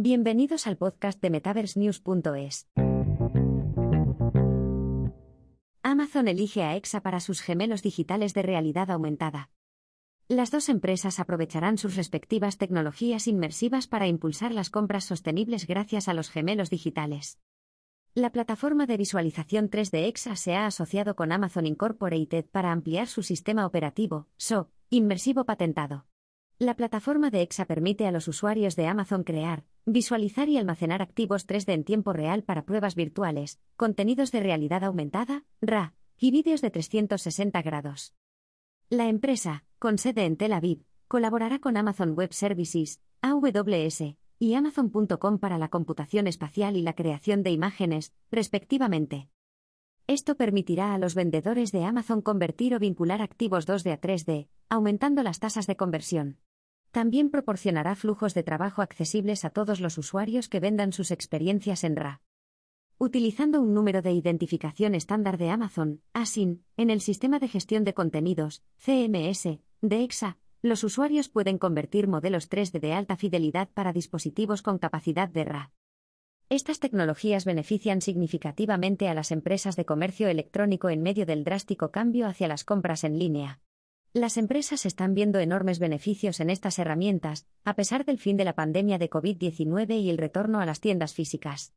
Bienvenidos al podcast de MetaverseNews.es. Amazon elige a EXA para sus gemelos digitales de realidad aumentada. Las dos empresas aprovecharán sus respectivas tecnologías inmersivas para impulsar las compras sostenibles gracias a los gemelos digitales. La plataforma de visualización 3D EXA se ha asociado con Amazon Incorporated para ampliar su sistema operativo, SO, inmersivo patentado. La plataforma de EXA permite a los usuarios de Amazon crear, visualizar y almacenar activos 3D en tiempo real para pruebas virtuales, contenidos de realidad aumentada, RA, y vídeos de 360 grados. La empresa, con sede en Tel Aviv, colaborará con Amazon Web Services, AWS, y Amazon.com para la computación espacial y la creación de imágenes, respectivamente. Esto permitirá a los vendedores de Amazon convertir o vincular activos 2D a 3D, aumentando las tasas de conversión. También proporcionará flujos de trabajo accesibles a todos los usuarios que vendan sus experiencias en RA. Utilizando un número de identificación estándar de Amazon, ASIN, en el sistema de gestión de contenidos, CMS, de EXA, los usuarios pueden convertir modelos 3D de alta fidelidad para dispositivos con capacidad de RA. Estas tecnologías benefician significativamente a las empresas de comercio electrónico en medio del drástico cambio hacia las compras en línea. Las empresas están viendo enormes beneficios en estas herramientas, a pesar del fin de la pandemia de COVID-19 y el retorno a las tiendas físicas.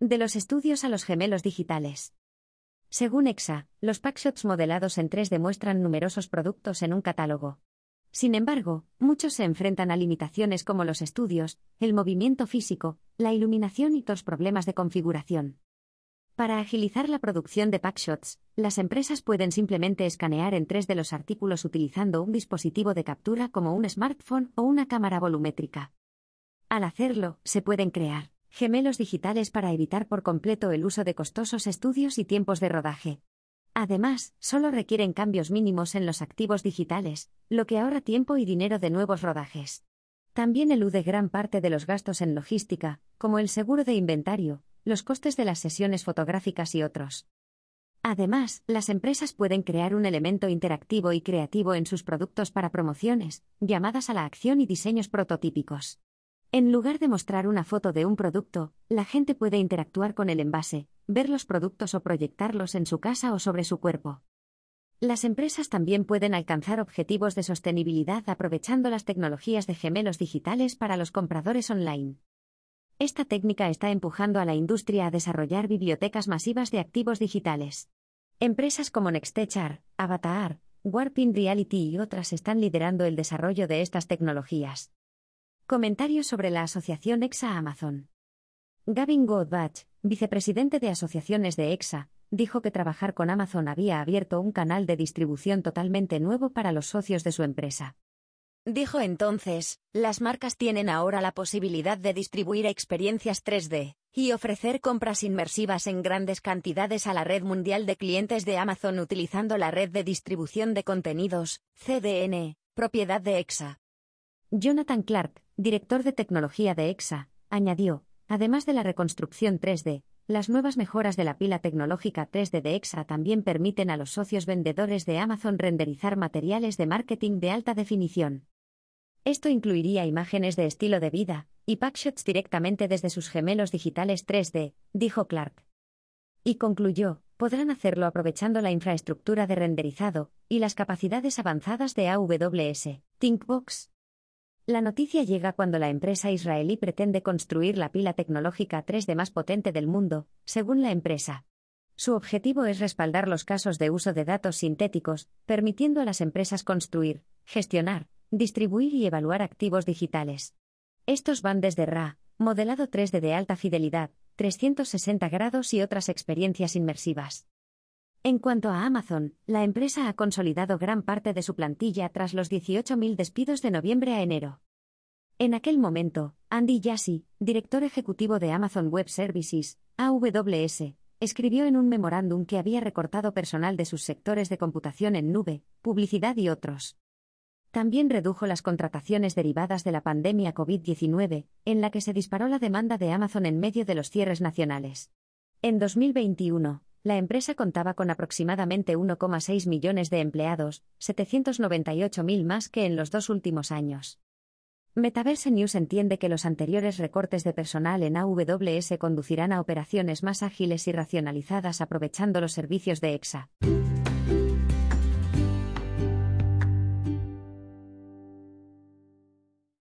De los estudios a los gemelos digitales. Según EXA, los packshots modelados en 3 demuestran numerosos productos en un catálogo. Sin embargo, muchos se enfrentan a limitaciones como los estudios, el movimiento físico, la iluminación y otros problemas de configuración. Para agilizar la producción de packshots, las empresas pueden simplemente escanear en tres de los artículos utilizando un dispositivo de captura como un smartphone o una cámara volumétrica. Al hacerlo, se pueden crear gemelos digitales para evitar por completo el uso de costosos estudios y tiempos de rodaje. Además, solo requieren cambios mínimos en los activos digitales, lo que ahorra tiempo y dinero de nuevos rodajes. También elude gran parte de los gastos en logística, como el seguro de inventario, los costes de las sesiones fotográficas y otros. Además, las empresas pueden crear un elemento interactivo y creativo en sus productos para promociones, llamadas a la acción y diseños prototípicos. En lugar de mostrar una foto de un producto, la gente puede interactuar con el envase, ver los productos o proyectarlos en su casa o sobre su cuerpo. Las empresas también pueden alcanzar objetivos de sostenibilidad aprovechando las tecnologías de gemelos digitales para los compradores online. Esta técnica está empujando a la industria a desarrollar bibliotecas masivas de activos digitales. Empresas como Nextechar, Avatar, Warping Reality y otras están liderando el desarrollo de estas tecnologías. Comentarios sobre la asociación EXA Amazon. Gavin Goldbach, vicepresidente de asociaciones de EXA, dijo que trabajar con Amazon había abierto un canal de distribución totalmente nuevo para los socios de su empresa. Dijo entonces, las marcas tienen ahora la posibilidad de distribuir experiencias 3D y ofrecer compras inmersivas en grandes cantidades a la red mundial de clientes de Amazon utilizando la red de distribución de contenidos, CDN, propiedad de EXA. Jonathan Clark, director de tecnología de EXA, añadió, además de la reconstrucción 3D, las nuevas mejoras de la pila tecnológica 3D de EXA también permiten a los socios vendedores de Amazon renderizar materiales de marketing de alta definición. Esto incluiría imágenes de estilo de vida y packshots directamente desde sus gemelos digitales 3D, dijo Clark. Y concluyó, podrán hacerlo aprovechando la infraestructura de renderizado y las capacidades avanzadas de AWS, ThinkBox, la noticia llega cuando la empresa israelí pretende construir la pila tecnológica 3D más potente del mundo, según la empresa. Su objetivo es respaldar los casos de uso de datos sintéticos, permitiendo a las empresas construir, gestionar, distribuir y evaluar activos digitales. Estos van desde RA, modelado 3D de alta fidelidad, 360 grados y otras experiencias inmersivas. En cuanto a Amazon, la empresa ha consolidado gran parte de su plantilla tras los 18.000 despidos de noviembre a enero. En aquel momento, Andy Jassy, director ejecutivo de Amazon Web Services, AWS, escribió en un memorándum que había recortado personal de sus sectores de computación en nube, publicidad y otros. También redujo las contrataciones derivadas de la pandemia COVID-19, en la que se disparó la demanda de Amazon en medio de los cierres nacionales. En 2021, la empresa contaba con aproximadamente 1,6 millones de empleados, 798.000 más que en los dos últimos años. Metaverse News entiende que los anteriores recortes de personal en AWS conducirán a operaciones más ágiles y racionalizadas aprovechando los servicios de EXA.